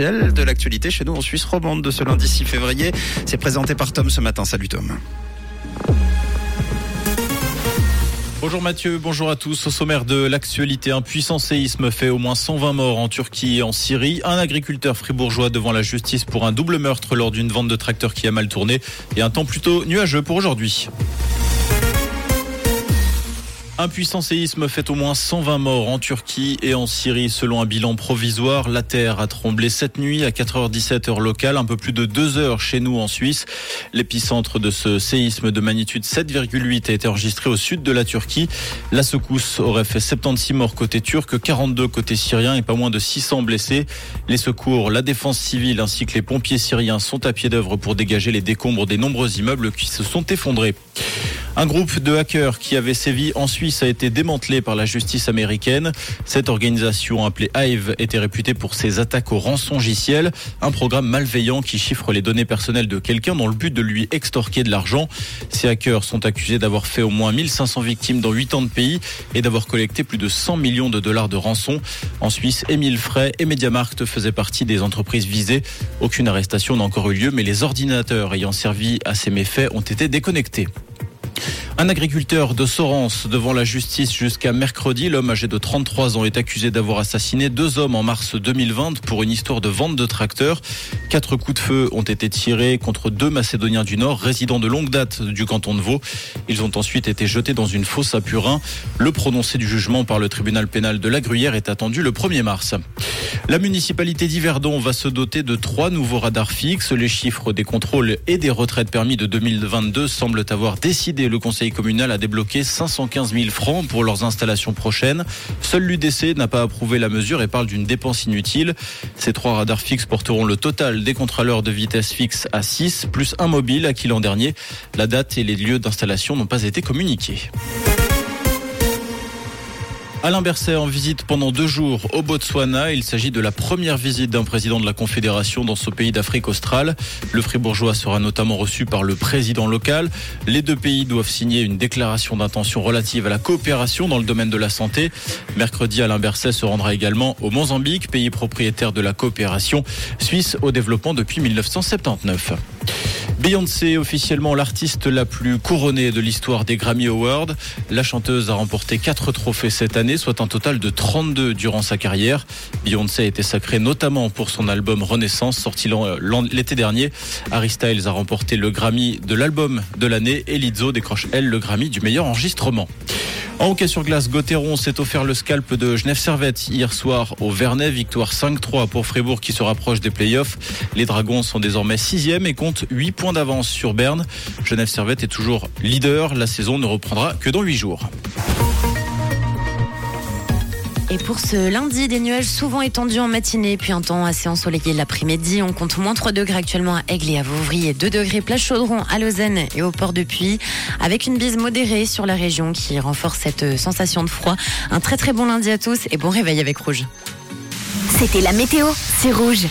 de l'actualité chez nous en Suisse romande de ce lundi 6 février. C'est présenté par Tom ce matin. Salut Tom. Bonjour Mathieu, bonjour à tous. Au sommaire de l'actualité, un puissant séisme fait au moins 120 morts en Turquie et en Syrie. Un agriculteur fribourgeois devant la justice pour un double meurtre lors d'une vente de tracteur qui a mal tourné et un temps plutôt nuageux pour aujourd'hui. Un puissant séisme fait au moins 120 morts en Turquie et en Syrie selon un bilan provisoire. La terre a tremblé cette nuit à 4h17 heure locale, un peu plus de 2 heures chez nous en Suisse. L'épicentre de ce séisme de magnitude 7,8 a été enregistré au sud de la Turquie. La secousse aurait fait 76 morts côté turc, 42 côté syrien et pas moins de 600 blessés. Les secours, la défense civile ainsi que les pompiers syriens sont à pied d'œuvre pour dégager les décombres des nombreux immeubles qui se sont effondrés. Un groupe de hackers qui avait sévi en Suisse a été démantelé par la justice américaine. Cette organisation appelée Hive était réputée pour ses attaques au rançongiciel, un programme malveillant qui chiffre les données personnelles de quelqu'un dans le but de lui extorquer de l'argent. Ces hackers sont accusés d'avoir fait au moins 1500 victimes dans 8 ans de pays et d'avoir collecté plus de 100 millions de dollars de rançon. En Suisse, Émile Frey et Mediamarkt faisaient partie des entreprises visées. Aucune arrestation n'a encore eu lieu, mais les ordinateurs ayant servi à ces méfaits ont été déconnectés. Un agriculteur de Sorens devant la justice jusqu'à mercredi. L'homme âgé de 33 ans est accusé d'avoir assassiné deux hommes en mars 2020 pour une histoire de vente de tracteurs. Quatre coups de feu ont été tirés contre deux Macédoniens du Nord, résidents de longue date du canton de Vaud. Ils ont ensuite été jetés dans une fosse à Purin. Le prononcé du jugement par le tribunal pénal de la Gruyère est attendu le 1er mars. La municipalité d'Yverdon va se doter de trois nouveaux radars fixes. Les chiffres des contrôles et des retraites permis de 2022 semblent avoir décidé le conseil communal a débloqué 515 000 francs pour leurs installations prochaines. Seul l'UDC n'a pas approuvé la mesure et parle d'une dépense inutile. Ces trois radars fixes porteront le total des contrôleurs de vitesse fixe à 6, plus un mobile à qui l'an dernier. La date et les lieux d'installation n'ont pas été communiqués. Alain Berset en visite pendant deux jours au Botswana. Il s'agit de la première visite d'un président de la Confédération dans ce pays d'Afrique australe. Le fribourgeois sera notamment reçu par le président local. Les deux pays doivent signer une déclaration d'intention relative à la coopération dans le domaine de la santé. Mercredi, Alain Berset se rendra également au Mozambique, pays propriétaire de la coopération suisse au développement depuis 1979. Beyoncé, officiellement l'artiste la plus couronnée de l'histoire des Grammy Awards. La chanteuse a remporté quatre trophées cette année, soit un total de 32 durant sa carrière. Beyoncé a été sacrée notamment pour son album Renaissance, sorti l'été dernier. Harry Styles a remporté le Grammy de l'album de l'année et Lizzo décroche, elle, le Grammy du meilleur enregistrement. En hockey sur glace, Gauthieron s'est offert le scalp de Genève Servette hier soir au Vernet. Victoire 5-3 pour Fribourg qui se rapproche des playoffs. Les Dragons sont désormais sixième et comptent 8 points d'avance sur Berne. Genève Servette est toujours leader. La saison ne reprendra que dans 8 jours. Et pour ce lundi, des nuages souvent étendus en matinée, puis un temps assez ensoleillé l'après-midi. On compte moins 3 degrés actuellement à Aigle et à Vauvry et 2 degrés place Chaudron à Lausanne et au port de Puy, avec une bise modérée sur la région qui renforce cette sensation de froid. Un très très bon lundi à tous et bon réveil avec Rouge. C'était la météo, c'est Rouge.